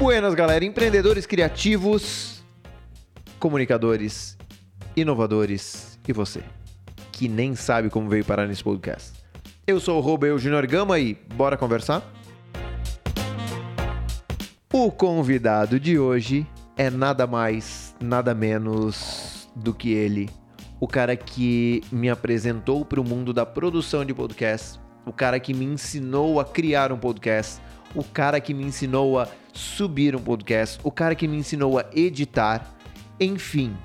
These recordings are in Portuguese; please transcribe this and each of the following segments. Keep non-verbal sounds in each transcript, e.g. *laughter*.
Buenas, galera, empreendedores criativos, comunicadores, inovadores. E você, que nem sabe como veio parar nesse podcast. Eu sou o Robert Junior Gama e bora conversar? O convidado de hoje é nada mais, nada menos do que ele, o cara que me apresentou para o mundo da produção de podcast, o cara que me ensinou a criar um podcast, o cara que me ensinou a subir um podcast, o cara que me ensinou a editar, enfim,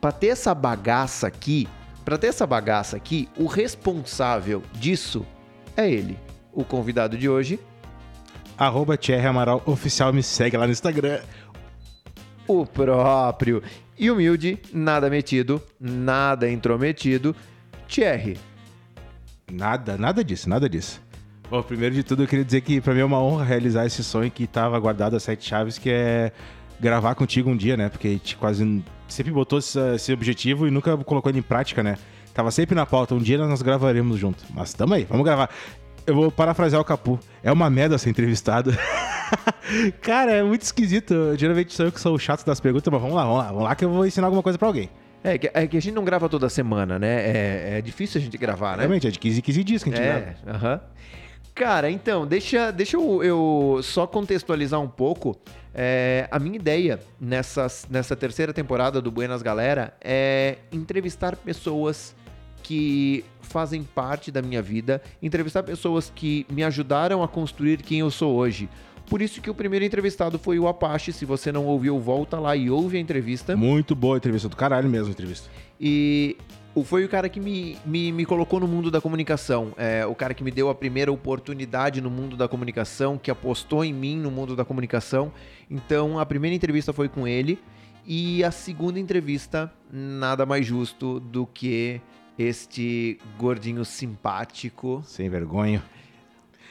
para ter essa bagaça aqui, para ter essa bagaça aqui, o responsável disso é ele, o convidado de hoje, Arroba Thierry Amaral Oficial, me segue lá no Instagram. o próprio e humilde, nada metido, nada intrometido, Thierry. Nada, nada disso, nada disso. Bom, primeiro de tudo, eu queria dizer que pra mim é uma honra realizar esse sonho que tava guardado a sete chaves, que é gravar contigo um dia, né? Porque a gente quase sempre botou esse, objetivo e nunca colocou ele em prática, né? Tava sempre na pauta, um dia nós gravaremos junto. Mas tamo aí, vamos gravar. Eu vou parafrasear o Capu. É uma merda ser entrevistado. *laughs* Cara, é muito esquisito. Geralmente sou eu que sou o chato das perguntas, mas vamos lá, vamos lá. Vamos lá que eu vou ensinar alguma coisa pra alguém. É que, é que a gente não grava toda semana, né? É, é difícil a gente gravar, né? Realmente, é de 15 em 15 dias que a gente grava. É, aham. Cara, então, deixa, deixa eu, eu só contextualizar um pouco. É, a minha ideia nessa, nessa terceira temporada do Buenas Galera é entrevistar pessoas que fazem parte da minha vida, entrevistar pessoas que me ajudaram a construir quem eu sou hoje. Por isso que o primeiro entrevistado foi o Apache. Se você não ouviu, volta lá e ouve a entrevista. Muito boa a entrevista, do caralho mesmo a entrevista. E o- foi o cara que me, me, me colocou no mundo da comunicação. É, o cara que me deu a primeira oportunidade no mundo da comunicação, que apostou em mim no mundo da comunicação. Então, a primeira entrevista foi com ele. E a segunda entrevista, nada mais justo do que este gordinho simpático, Sem vergonha.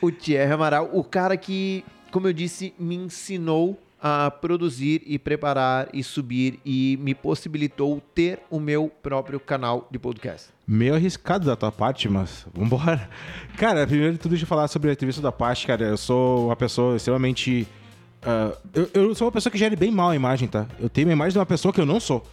o Thierry Amaral, o cara que, como eu disse, me ensinou a produzir e preparar e subir e me possibilitou ter o meu próprio canal de podcast. Meio arriscado da tua parte, mas vambora. *laughs* Cara, primeiro de tudo, deixa eu falar sobre a entrevista da parte, cara. Eu sou uma pessoa extremamente. ah, eu, eu sou uma pessoa que gere bem mal a imagem, tá? Eu tenho uma imagem de uma pessoa que eu não sou.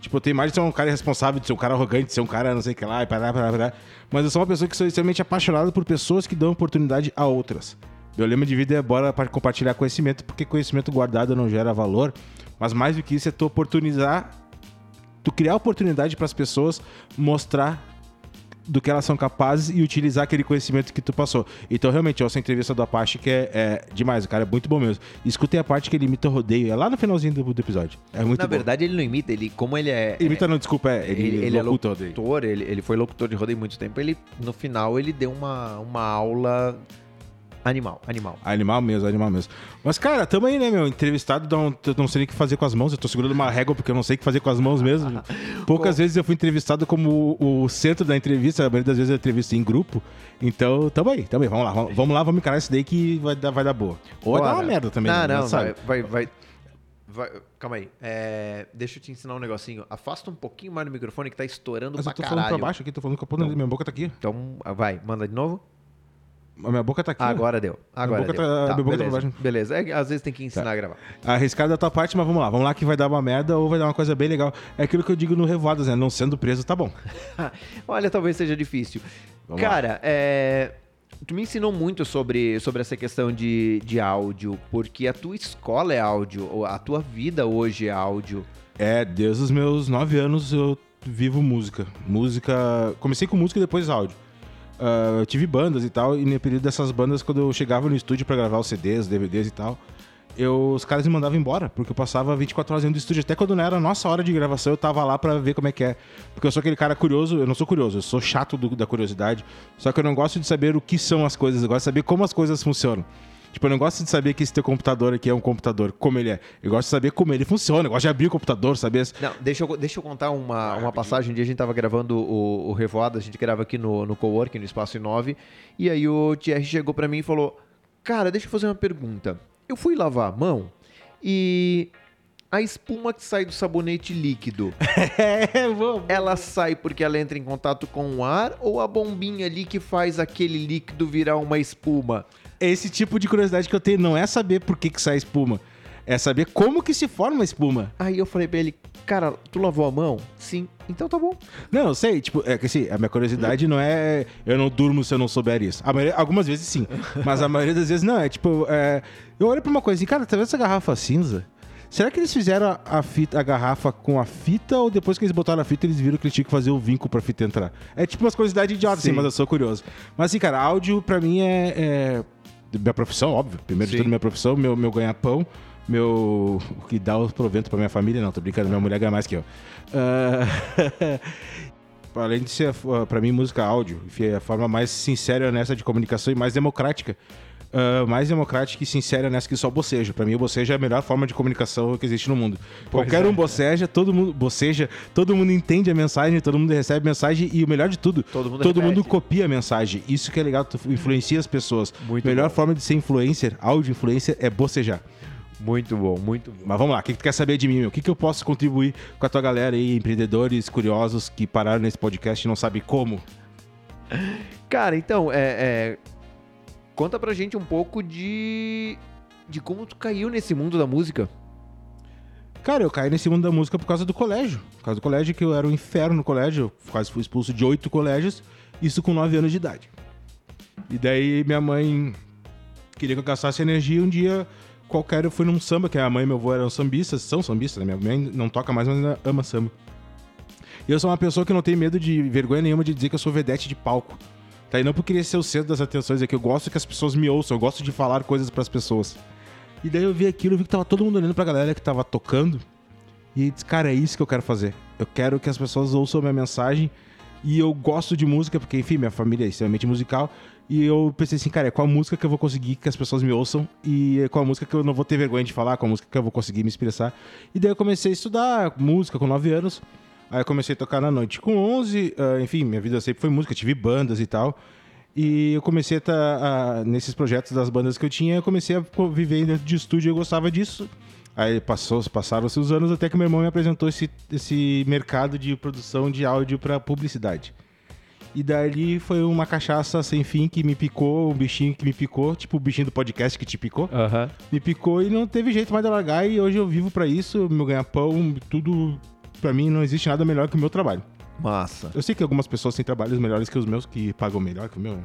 Tipo, eu tenho a imagem de ser um cara irresponsável, de ser um cara arrogante, de ser um cara não sei o que lá, e pará, pará, pará. Mas eu sou uma pessoa que sou extremamente apaixonado por pessoas que dão oportunidade a outras. Meu lema de vida é bora para compartilhar conhecimento, porque conhecimento guardado não gera valor. Mas mais do que isso é tu oportunizar tu criar oportunidade para as pessoas mostrar do que elas são capazes e utilizar aquele conhecimento que tu passou. Então, realmente, essa entrevista do Apache que é, é demais, o cara é muito bom mesmo. Escutem a parte que ele imita o rodeio, é lá no finalzinho do, do episódio. É muito Na bom. verdade, ele não imita, ele, como ele é. Imita não, desculpa, é, ele, ele, ele é locutor, ele, ele foi locutor de rodeio muito tempo. Ele, no final, ele deu uma, uma aula animal, animal. Animal mesmo, animal mesmo. Mas, cara, tamo aí, né, meu? Entrevistado, não, eu não sei nem o que fazer com as mãos. Eu tô segurando uma régua porque eu não sei o que fazer com as mãos mesmo. *laughs* Poucas vezes eu fui entrevistado como o, o centro da entrevista, a maioria das vezes eu entrevisto em grupo. Então, tamo aí, tamo aí. Vamos lá, vamos, vamos lá, vamos encarar isso daí que vai dar, vai dar boa. Ou vai dar uma merda também. Não, né? não, Sabe? vai, vai, vai, vai- Calma aí. É, deixa eu te ensinar um negocinho. Afasta um pouquinho mais do microfone que tá estourando Mas pra eu tô caralho. falando pra baixo aqui, tô falando com a ponta, minha boca tá aqui. Então, vai, manda de novo. A minha boca tá aqui. Agora deu. Agora boca deu. tá- Tá, minha boca tá beleza. baixo. beleza. É às vezes tem que ensinar a gravar. Arriscado da tua parte, mas vamos lá. Vamos lá que vai dar uma merda ou vai dar uma coisa bem legal. É aquilo que eu digo no Revoadas, né? Não sendo preso, tá bom. *laughs* Olha, talvez seja difícil. Vamos Cara, é, tu me ensinou muito sobre, sobre essa questão de, de áudio, porque a tua escola é áudio, ou a tua vida hoje é áudio. É, desde os meus nove anos eu vivo música. Música. Comecei com música e depois áudio. Ah, eu tive bandas e tal, e no período dessas bandas, quando eu chegava no estúdio pra gravar os CDs, DVDs e tal, eu, os caras me mandavam embora, porque eu passava 24 horas dentro do estúdio. Até quando não era a nossa hora de gravação, eu tava lá pra ver como é que é. Porque eu sou aquele cara curioso, eu não sou curioso, eu sou chato do- da curiosidade. Só que eu não gosto de saber o que são as coisas, eu gosto de saber como as coisas funcionam. Tipo, eu não gosto de saber que esse teu computador aqui é um computador, como ele é. Eu gosto de saber como ele funciona, eu gosto de abrir o computador, saber. Não, deixa eu, deixa eu contar uma, uma passagem. Um dia a gente tava gravando o, o Revoada, a gente grava aqui no, no Coworking, no Espaço 9, e aí o Thierry chegou pra mim e falou: Cara, deixa eu fazer uma pergunta. Eu fui lavar a mão e a espuma que sai do sabonete líquido, *laughs* É, vamos. ela sai porque ela entra em contato com o ar ou a bombinha ali que faz aquele líquido virar uma espuma? Esse tipo de curiosidade que eu tenho não é saber por que, que sai espuma. É saber como que se forma a espuma. Aí eu falei pra ele, cara, tu lavou a mão? Sim. Então tá bom. Não, eu sei, tipo, é que assim, a minha curiosidade não é eu não durmo se eu não souber isso. A maioria, algumas vezes sim, mas a maioria das vezes não. É tipo, é, eu olho pra uma coisa assim, cara, tá vendo essa garrafa cinza? Será que eles fizeram a, a, fita, a garrafa com a fita ou depois que eles botaram a fita eles viram que eles tinham que fazer o vinco pra fita entrar? É tipo umas curiosidades idiotas, assim, mas eu sou curioso. Mas assim, cara, áudio pra mim é, é minha profissão, óbvio. Primeiro Sim. de tudo, minha profissão, meu, meu ganha-pão, meu. O que dá o provento pra minha família, não, tô brincando, minha mulher ganha mais que eu. *laughs* Uh... Além de ser, para mim, música áudio, enfim, é a forma mais sincera e honesta de comunicação e mais democrática uh, mais democrática e sincera nessa que só boceja. Para mim, o boceja é a melhor forma de comunicação que existe no mundo. Pois Qualquer é. um boceja, todo mundo boceja, todo mundo entende a mensagem, todo mundo recebe a mensagem e o melhor de tudo, todo mundo, todo mundo copia a mensagem. Isso que é legal, tu influencia as pessoas. Muito melhor bom. forma de ser influencer, áudio influencer, é bocejar. Muito bom, muito bom. Mas vamos lá, o que, que tu quer saber de mim, meu? O que, que eu posso contribuir com a tua galera aí, empreendedores curiosos que pararam nesse podcast e não sabem como? Cara, então, é, é, Conta pra gente um pouco de. de como tu caiu nesse mundo da música. Cara, eu caí nesse mundo da música por causa do colégio. Por causa do colégio, que eu era um inferno no colégio. Eu quase fui expulso de oito colégios, isso com nove anos de idade. E daí minha mãe queria que eu gastasse energia. Um dia qualquer eu fui num samba, que a mãe e meu avô eram sambistas, são sambistas, né? Minha mãe não toca mais, mas ainda ama samba. E eu sou uma pessoa que não tem medo de vergonha nenhuma de dizer que eu sou vedete de palco. Tá? E não por querer ser o centro das atenções, é que eu gosto que as pessoas me ouçam, eu gosto de falar coisas para as pessoas. E daí eu vi aquilo, eu vi que tava todo mundo olhando pra galera que tava tocando. E disse, cara, é isso que eu quero fazer. Eu quero que as pessoas ouçam a minha mensagem. E eu gosto de música, porque, enfim, minha família é extremamente musical. E eu pensei assim, cara, é qual a música que eu vou conseguir que as pessoas me ouçam? E é qual a música que eu não vou ter vergonha de falar? Qual a música que eu vou conseguir me expressar? E daí eu comecei a estudar música com 9 anos. Aí eu comecei a tocar na noite com 11, uh, ah, enfim, minha vida sempre foi música, tive bandas e tal. E eu comecei a estar tá, nesses projetos das bandas que eu tinha, eu comecei a viver dentro de estúdio, eu gostava disso. Aí passou, passaram-se os anos até que meu irmão me apresentou esse, esse mercado de produção de áudio para publicidade. E dali foi uma cachaça sem fim que me picou, um bichinho que me picou, tipo o bichinho do podcast que te picou. Uhum. Me picou e não teve jeito mais de largar. E hoje eu vivo para isso, meu ganha-pão, tudo para mim não existe nada melhor que o meu trabalho. Massa. Eu sei que algumas pessoas têm trabalhos melhores que os meus, que pagam melhor que o meu.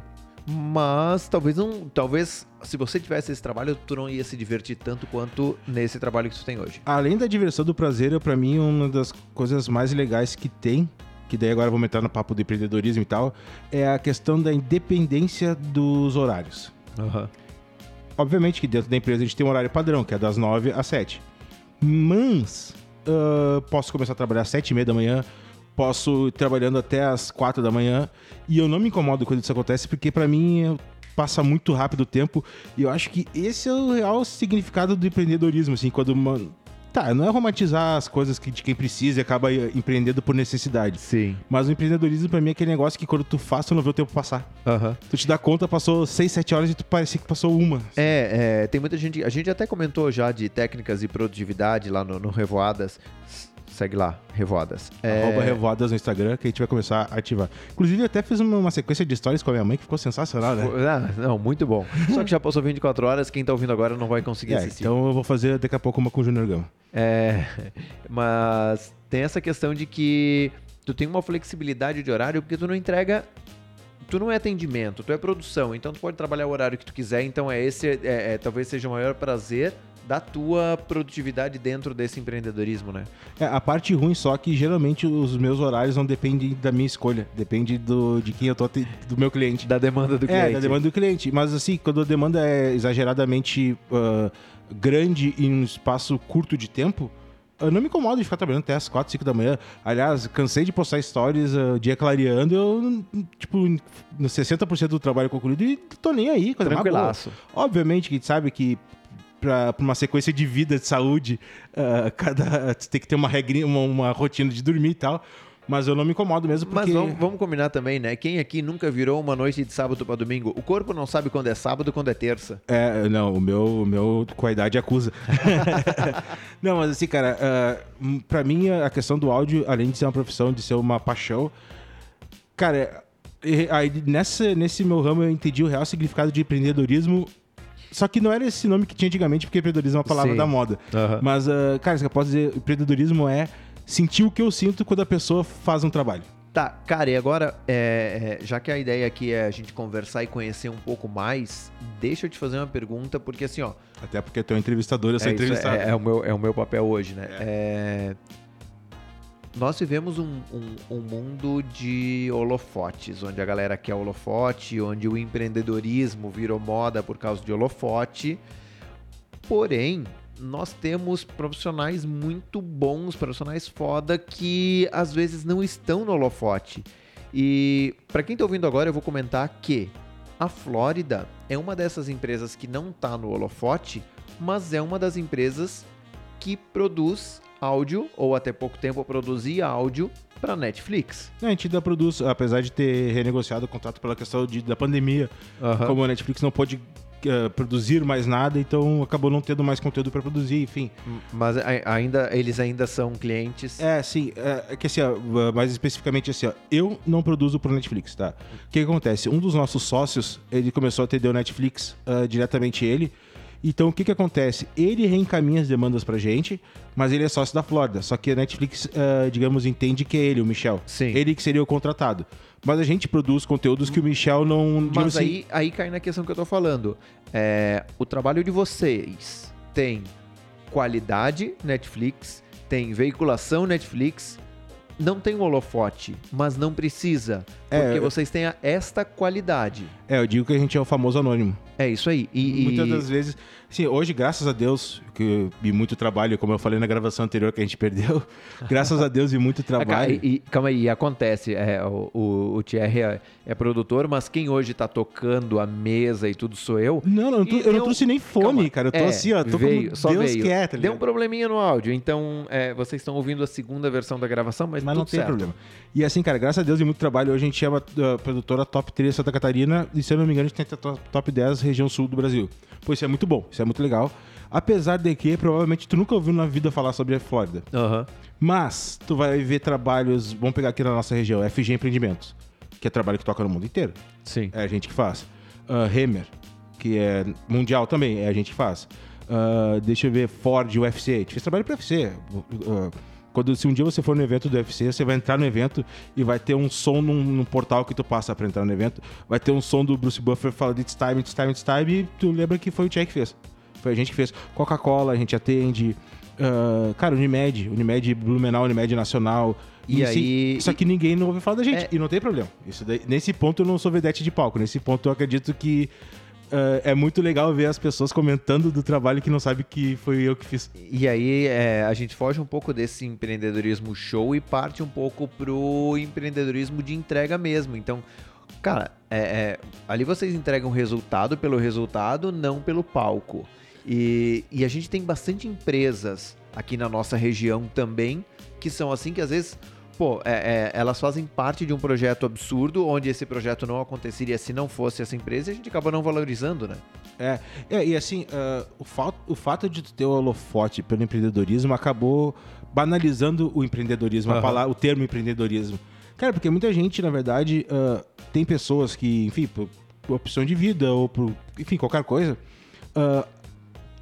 Mas talvez não. Talvez se você tivesse esse trabalho, tu não ia se divertir tanto quanto nesse trabalho que tu tem hoje. Além da diversão do prazer, para mim, uma das coisas mais legais que tem, que daí agora vou entrar no papo do empreendedorismo e tal, é a questão da independência dos horários. Uhum. Obviamente que dentro da empresa a gente tem um horário padrão, que é das 9 às 7. Mas uh, posso começar a trabalhar às 7 e meia da manhã, posso ir trabalhando até as quatro da manhã e eu não me incomodo quando isso acontece, porque para mim passa muito rápido o tempo e eu acho que esse é o real significado do empreendedorismo, assim, quando uma... Tá, não é romantizar as coisas que, de quem precisa e acaba empreendendo por necessidade. Sim. Mas o empreendedorismo pra mim é aquele negócio que quando tu faz, tu não vê o tempo passar. Uhum. Tu te dá conta, passou 6, 7 horas e tu parecia que passou uma. É, é, tem muita gente. A gente até comentou já de técnicas e produtividade lá no, no Revoadas. Segue lá, Revoadas. É... Arroba Revoadas no Instagram, que a gente vai começar a ativar. Inclusive, eu até fiz uma, sequência de stories com a minha mãe que ficou sensacional, né? Ah, não, muito bom. *laughs* Só que já passou 24 horas, quem tá ouvindo agora não vai conseguir é, assistir. Então eu vou fazer daqui a pouco uma com o Junior Gama. É, *laughs* mas tem essa questão de que tu tem uma flexibilidade de horário porque tu não entrega tu não é atendimento, tu é produção, então tu pode trabalhar o horário que tu quiser, então é esse, é, é, talvez seja o maior prazer da tua produtividade dentro desse empreendedorismo, né? É, a parte ruim só é que geralmente os meus horários não dependem da minha escolha, depende do, de quem eu tô, do meu cliente. Da demanda do cliente. É, da demanda do cliente. Mas assim, quando a demanda é exageradamente uh, grande em um espaço curto de tempo, eu não me incomodo de ficar trabalhando até as 4, 5 da manhã. Aliás, cansei de postar stories uh, dia clareando. Eu, tipo, no 60% do trabalho concluído e tô nem aí. Tranquilaço. Obviamente que a gente sabe que para uma sequência de vida, de saúde, uh, cada tem que ter uma regrinha, uma, uma, rotina de dormir e tal. Mas eu não me incomodo mesmo porque... Mas vamos, vamos combinar também, né? Quem aqui nunca virou uma noite de sábado para domingo? O corpo não sabe quando é sábado quando é terça. É, não, o meu, o meu com a idade acusa. *laughs* *laughs* não, mas assim, cara, uh, para mim a questão do áudio, além de ser uma profissão, de ser uma paixão, cara, aí nessa, nesse meu ramo eu entendi o real significado de empreendedorismo Só que não era esse nome que tinha antigamente, porque empreendedorismo é uma palavra Sim. da moda. Aham. Mas, ah, cara, isso que eu posso dizer, empreendedorismo é sentir o que eu sinto quando a pessoa faz um trabalho. Tá, cara, e agora, é, é, já que a ideia aqui é a gente conversar e conhecer um pouco mais, deixa eu te fazer uma pergunta, porque assim, ó, Até porque tu é um entrevistador, eu sou é, isso, entrevistado. é, é o meu, é o meu papel hoje, né? É, Nós vivemos um, um- um mundo de holofotes, onde a galera quer holofote, onde o empreendedorismo virou moda por causa de holofote. Porém, nós temos profissionais muito bons, profissionais foda, que às vezes não estão no holofote. E para quem tá ouvindo agora, eu vou comentar que a Flórida é uma dessas empresas que não tá no holofote, mas é uma das empresas que produz áudio, ou até pouco tempo produzia áudio, para Netflix. A gente ainda produz, apesar de ter renegociado o contrato pela questão de- da pandemia, como a Netflix não pôde eh, produzir mais nada, então acabou não tendo mais conteúdo para produzir, enfim. Mas ainda, eles ainda são clientes. É, sim, é, é que assim, ó, mais especificamente assim, ó, eu não produzo pro Netflix, tá? O que, que acontece? Um dos nossos sócios, ele começou a atender o Netflix ah, diretamente ele. Então, o que que acontece? Ele reencaminha as demandas pra gente, mas ele é sócio da Flórida. Só que a Netflix, ah, digamos, entende que é ele, o Michel. Sim. Ele que seria o contratado. Mas a gente produz conteúdos que o Michel não... Mas assim, aí, aí cai na questão que eu tô falando. É, o trabalho de vocês tem qualidade Netflix, tem veiculação Netflix, não tem um holofote, mas não precisa. É, Porque eu- vocês têm esta qualidade. É, eu digo que a gente é o famoso anônimo. É isso aí. E, e- Muitas das vezes, assim, hoje, graças a Deus, que e muito trabalho, como eu falei na gravação anterior que a gente perdeu, *laughs* graças a Deus e muito Ah, trabalho. e- e- calma aí, acontece. É, o, o, o Thierry é, é produtor, mas quem hoje tá tocando a mesa e tudo sou eu. Não, não, eu, não- eu não trouxe nem fome, Calma, cara. Eu tô é, assim, ó, tô veio, como Deus veio. quer, tá Deu um probleminha no áudio, então é, vocês estão ouvindo a segunda versão da gravação, mas, Mas não tem certo. problema. E assim, cara, graças a Deus e muito trabalho, hoje a gente chama a produtora Top 3 Santa Catarina e, se eu não me engano, a gente tem Top 10 região sul do Brasil. Pô, isso é muito bom, isso é muito legal. Apesar de que, provavelmente, tu nunca ouviu na vida falar sobre a Flórida. Aham. Mas, tu vai ver trabalhos, vamos pegar aqui na nossa região, FG Empreendimentos, que é trabalho que toca no mundo inteiro. Sim. É a gente que faz. Uh, Hammer, que é mundial também, é a gente que faz. Uh, deixa eu ver, Ford, UFC. A gente fez trabalho para UFC. Uh, quando, se um dia você for no evento do UFC, você vai entrar no evento e vai ter um som num, num portal que tu passa para entrar no evento. Vai ter um som do Bruce Buffer falando It's time, it's time, it's time. E tu lembra que foi o Tchê que fez. Foi a gente que fez. Coca-Cola, a gente atende. Uh, cara, Unimed, Unimed Blumenau, Unimed Nacional. E assim, aí- Só que ninguém não ouve falar da gente. É. E não tem problema. Isso daí- nesse ponto eu não sou vedete de palco. Nesse ponto eu acredito que uh, é muito legal ver as pessoas comentando do trabalho que não sabe que foi eu que fiz. E aí é, a gente foge um pouco desse empreendedorismo show e parte um pouco pro empreendedorismo de entrega mesmo. Então, cara, é- é, ali vocês entregam resultado pelo resultado, não pelo palco. E, e a gente tem bastante empresas aqui na nossa região também que são assim que às vezes. Pô, é- é, elas fazem parte de um projeto absurdo, onde esse projeto não aconteceria se não fosse essa empresa e a gente acaba não valorizando, né? É, é, e assim, uh, o, fato, o fato de tu ter o holofote pelo empreendedorismo acabou banalizando o empreendedorismo, a Aham. palavra- o termo empreendedorismo. Cara, porque muita gente, na verdade, uh, tem pessoas que, enfim, por, por opção de vida ou por, enfim, qualquer coisa, uh,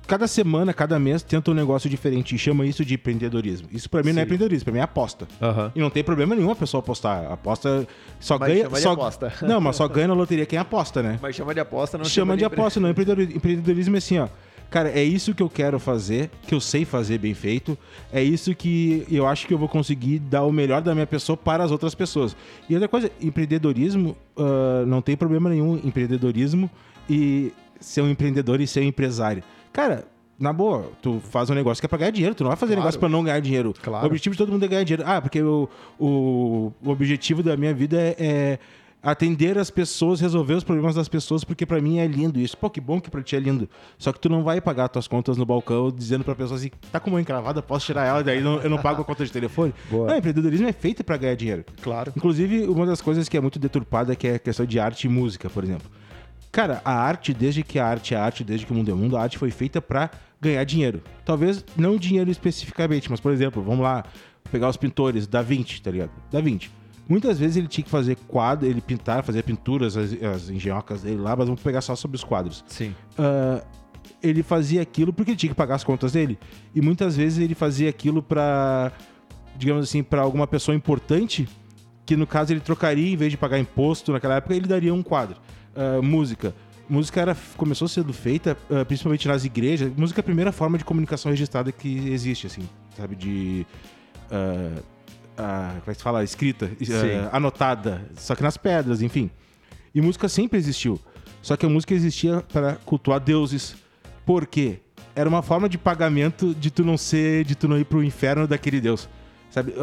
cada semana, cada mês tenta um negócio diferente e chama isso de empreendedorismo. Isso pra mim não é Sim. empreendedorismo, pra mim é aposta. Aham. E não tem problema nenhum a pessoa apostar. Aposta só Mas ganha. chama de só, aposta. *laughs* Não, mas só ganha na loteria quem aposta, né? Mas chama de aposta, não chama de empre- aposta, não. Empreendedorismo, empreendedorismo é assim, ó. Cara, é isso que eu quero fazer, que eu sei fazer bem feito. É isso que eu acho que eu vou conseguir dar o melhor da minha pessoa para as outras pessoas. E outra coisa, empreendedorismo, ah, não tem problema nenhum. Empreendedorismo e ser um empreendedor e ser um empresário. Cara, na boa, tu faz um negócio que é pra ganhar dinheiro, tu não vai fazer Claro. negócio pra não ganhar dinheiro. Claro. O objetivo de todo mundo é ganhar dinheiro. Ah, porque o, o, o objetivo da minha vida é, é atender as pessoas, resolver os problemas das pessoas, porque pra mim é lindo isso. Pô, que bom que pra ti é lindo. Só que tu não vai pagar tuas contas no balcão dizendo pra pessoa assim, tá com uma encravada, posso tirar ela, daí não- eu não pago a conta de telefone. Boa. Não, empreendedorismo é feito pra ganhar dinheiro. Claro. Inclusive, uma das coisas que é muito deturpada que é a questão de arte e música, por exemplo. Cara, a arte, desde que a arte é arte, desde que o mundo é mundo, a arte foi feita pra ganhar dinheiro. Talvez não dinheiro especificamente, mas, por exemplo, vamos lá, pegar os pintores, Da Vinci, tá ligado? Da Vinci. Muitas vezes ele tinha que fazer quadro, ele pintar, fazer pinturas, as, as engenhocas dele lá, mas vamos pegar só sobre os quadros. Sim. Ah, ele fazia aquilo porque ele tinha que pagar as contas dele. E muitas vezes ele fazia aquilo pra, digamos assim, pra alguma pessoa importante, que no caso ele trocaria, em vez de pagar imposto naquela época, ele daria um quadro. Ah, música. Música era, começou sendo feita ah, principalmente nas igrejas. Música é a primeira forma de comunicação registrada que existe, assim, sabe? De. ah, como é que se fala? Escrita, anotada, só que nas pedras, enfim. E música sempre existiu. Só que a música existia para cultuar deuses. Por quê? Era uma forma de pagamento de tu não ser, de tu não ir pro inferno daquele deus. Sabe?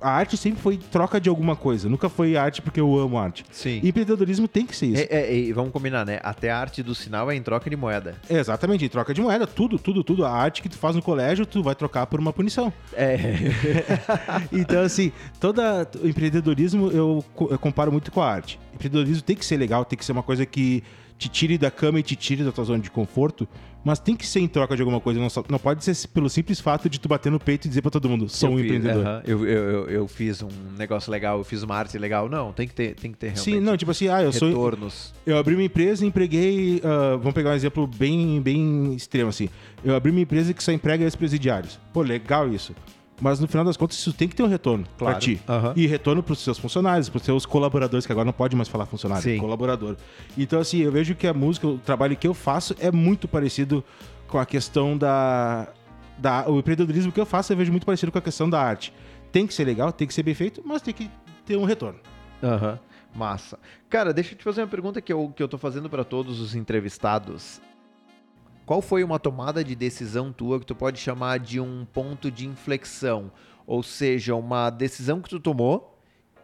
A arte sempre foi troca de alguma coisa. Nunca foi arte porque eu amo arte. Sim. E empreendedorismo tem que ser isso. É, é, e vamos combinar, né? Até a arte do sinal é em troca de moeda. É, exatamente, em troca de moeda, tudo, tudo, tudo. A arte que tu faz no colégio, tu vai trocar por uma punição. É. *laughs* Então, assim, toda o empreendedorismo eu, eu comparo muito com a arte. Empreendedorismo tem que ser legal, tem que ser uma coisa que te tire da cama e te tire da tua zona de conforto, mas tem que ser em troca de alguma coisa. Não, só- não pode ser pelo simples fato de tu bater no peito e dizer pra todo mundo, sou Eu um fiz, empreendedor. aham. eu, eu, eu, eu fiz um negócio legal, eu fiz uma arte legal. Não, tem que ter, tem que ter realmente Sim, não, tipo assim, ah, eu sou. retornos. Eu abri uma empresa e empreguei. ah, vamos pegar um exemplo bem, bem extremo, assim. Eu abri uma empresa que só emprega ex-presidiários. Pô, legal isso. Mas no final das contas, isso tem que ter um retorno Claro. pra ti. Aham. E retorno pros seus funcionários, pros seus colaboradores, que agora não pode mais falar funcionário, Sim. colaborador. Então, assim, eu vejo que a música, o trabalho que eu faço é muito parecido com a questão da. da o empreendedorismo que eu faço, eu vejo muito parecido com a questão da arte. Tem que ser legal, tem que ser bem feito, mas tem que ter um retorno. Aham. Massa. Cara, deixa eu te fazer uma pergunta que eu, que eu tô fazendo para todos os entrevistados. Qual foi uma tomada de decisão tua que tu pode chamar de um ponto de inflexão? Ou seja, uma decisão que tu tomou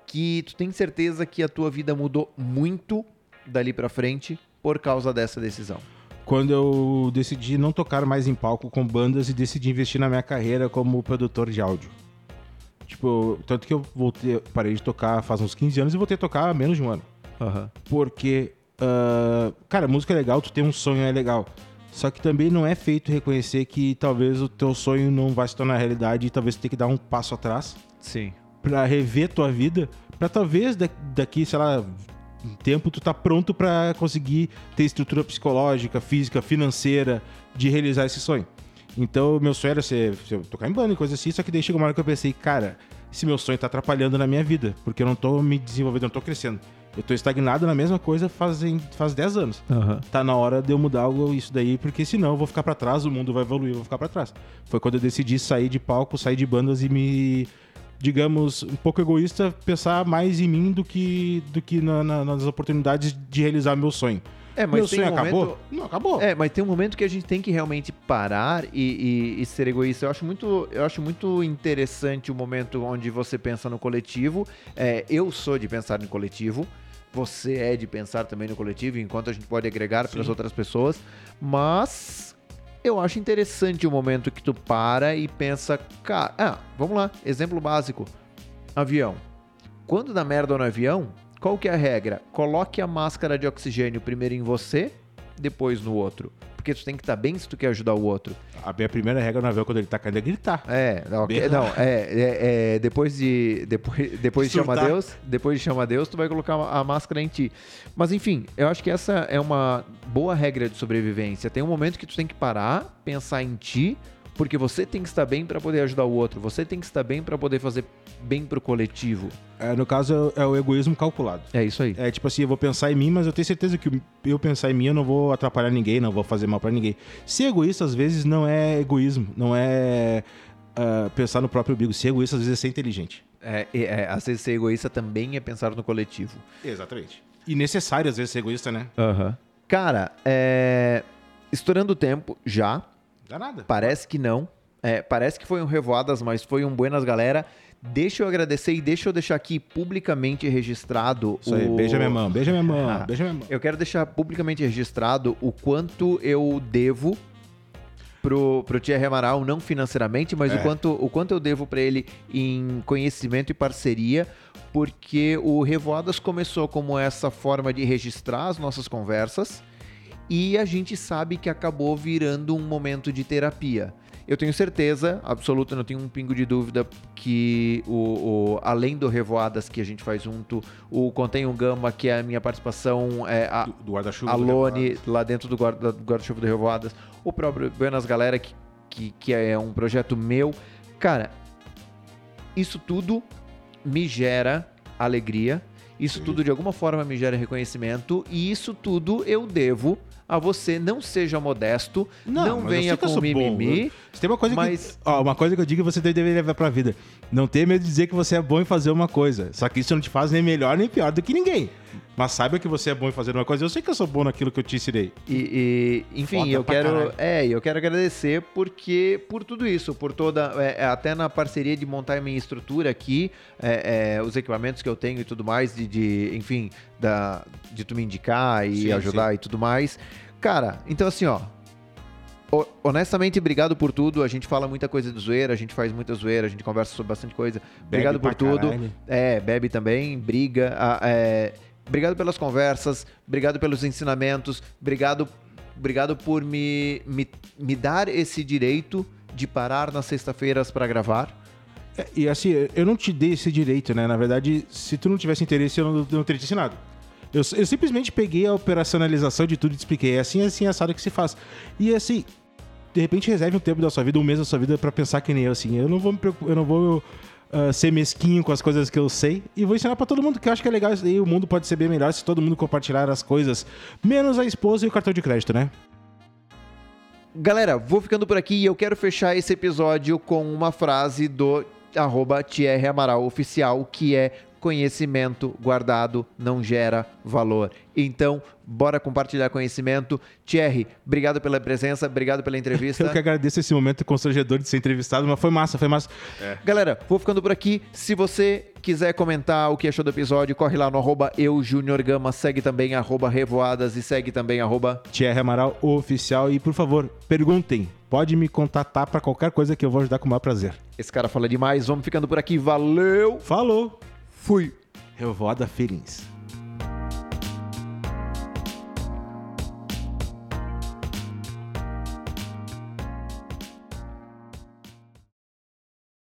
que tu tem certeza que a tua vida mudou muito dali pra frente por causa dessa decisão. quando eu decidi não tocar mais em palco com bandas e decidi investir na minha carreira como produtor de áudio. Tipo, tanto que eu voltei, parei de tocar faz uns 15 anos e voltei a tocar há menos de um ano. Aham. Porque, ah, cara, música é legal, tu tem um sonho é legal. Só que também não é feito reconhecer que talvez o teu sonho não vai se tornar realidade e talvez tu tenha que dar um passo atrás Sim. pra rever tua vida, pra talvez da- daqui, sei lá, um tempo tu tá pronto pra conseguir ter estrutura psicológica, física, financeira de realizar esse sonho. Então, meu sonho era ser, ser- tocar em banda e coisa assim, só que daí chegou uma hora que eu pensei, cara, esse meu sonho tá atrapalhando na minha vida, porque eu não tô me desenvolvendo, eu não tô crescendo. Eu tô estagnado na mesma coisa fazem, faz 10 anos. Aham. Tá na hora de eu mudar algo isso daí, porque senão eu vou ficar pra trás, o mundo vai evoluir, eu vou ficar pra trás. Foi quando eu decidi sair de palco, sair de bandas e me, digamos, um pouco egoísta, pensar mais em mim do que, do que na- na- nas oportunidades de realizar meu sonho. É, mas meu tem sonho um momento... acabou? Não, acabou. É, mas tem um momento que a gente tem que realmente parar e, e- e ser egoísta. Eu acho muito, eu acho muito interessante o momento onde você pensa no coletivo. É, eu sou de pensar no coletivo. Você é de pensar também no coletivo, enquanto a gente pode agregar para as outras pessoas. Mas eu acho interessante o momento que tu para e pensa, cara, ah, vamos lá, exemplo básico. Avião. Quando dá merda no avião, qual que é a regra? Coloque a máscara de oxigênio primeiro em você, depois no outro. Porque tu tem que estar bem se tu quer ajudar o outro. A minha primeira regra no avião quando ele tá caindo é gritar. É, ok, Bem- não, é, é, é, depois de depois, *laughs* depois de chamar. Deus, depois de chamar Deus, tu vai colocar a máscara em ti. Mas enfim, eu acho que essa é uma boa regra de sobrevivência. Tem um momento que tu tem que parar, pensar em ti, porque você tem que estar bem para poder ajudar o outro. Você tem que estar bem para poder fazer bem pro coletivo. É, no caso, é o egoísmo calculado. É isso aí. É tipo assim, eu vou pensar em mim, mas eu tenho certeza que eu pensar em mim, eu não vou atrapalhar ninguém, não vou fazer mal pra ninguém. Ser egoísta, às vezes, não é egoísmo, não é ah, pensar no próprio umbigo. Ser egoísta, às vezes, é ser inteligente. É, é, é, às vezes ser egoísta também é pensar no coletivo. Exatamente. E necessário, às vezes, ser egoísta, né? Cara, é... estourando o tempo já. Dá nada. Parece que não. É, parece que foi um Revoadas, mas foi um Buenas Galera. Deixa eu agradecer e deixa eu deixar aqui publicamente registrado Isso aí, o... beija minha mão, beija minha mão, Ah. beija minha mão. Eu quero deixar publicamente registrado o quanto eu devo pro, pro Thierry Amaral, não financeiramente, mas É. o, quanto, o quanto eu devo para ele em conhecimento e parceria, porque o Revoadas começou como essa forma de registrar as nossas conversas e a gente sabe que acabou virando um momento de terapia. eu tenho certeza absoluta, não tenho um pingo de dúvida que o, o- além do Revoadas que a gente faz junto, o Contém um Gama, que é a minha participação, é, a, Do, do guarda-chuva. a do Lone Revoadas. lá dentro do guarda- do guarda-chuva do Revoadas, o próprio Buenas Galera, que, que, que é um projeto meu. Cara, isso tudo me gera alegria, isso Sim. tudo de alguma forma me gera reconhecimento, e isso tudo eu devo a você. Não seja modesto, não, eu venha com mimimi. bom. Se tem uma coisa mas- que. Ó, uma coisa que eu digo que você deveria levar pra vida. Não tenha medo de dizer que você é bom em fazer uma coisa. Só que isso não te faz nem melhor nem pior do que ninguém. Mas saiba que você é bom em fazer uma coisa. Eu sei que eu sou bom naquilo que eu te ensinei. E, e, enfim, Foda eu quero, caralho. é, eu quero agradecer porque por tudo isso, por toda, é, é, até na parceria de montar a minha estrutura aqui, é, é, os equipamentos que eu tenho e tudo mais, de, de, enfim, da, de tu me indicar e Sim, ajudar e tudo mais. Cara, então assim, ó, ho- honestamente, obrigado por tudo. A gente fala muita coisa de zoeira, a gente faz muita zoeira, a gente conversa sobre bastante coisa. Obrigado Bebe por pra tudo. caralho. É, bebe também, briga. é, obrigado pelas conversas, obrigado pelos ensinamentos, obrigado, obrigado por me, me, me dar esse direito de parar nas sexta-feiras para gravar. É, E assim, eu não te dei esse direito, né? Na verdade, se tu não tivesse interesse, eu não, não teria te ensinado. Eu, eu simplesmente peguei a operacionalização de tudo e te expliquei. É assim, assim, assado que se faz. E assim, de repente reserve um tempo da sua vida, um mês da sua vida pra pensar que nem eu, assim. Eu não vou me preocupar, eu não vou ah, ser mesquinho com as coisas que eu sei e vou ensinar pra todo mundo que eu acho que é legal daí. O mundo pode ser bem melhor se todo mundo compartilhar as coisas, menos a esposa e o cartão de crédito, né? Galera, vou ficando por aqui e eu quero fechar esse episódio com uma frase do arroba Amaral Oficial, que é conhecimento guardado não gera valor. Então, bora compartilhar conhecimento. Thierry, obrigado pela presença, obrigado pela entrevista. Eu que agradeço esse momento constrangedor de ser entrevistado, mas foi massa, foi massa. Galera, vou ficando por aqui. Se você quiser comentar o que achou do episódio, corre lá no arroba eujuniorgama, segue também arroba revoadas e segue também arroba... Thierry Amaral oficial e por favor, perguntem. Pode me contatar pra qualquer coisa que eu vou ajudar com o maior prazer. Esse cara fala demais. Vamos ficando por aqui. Valeu! Falou! Fui! Revoada Feelings.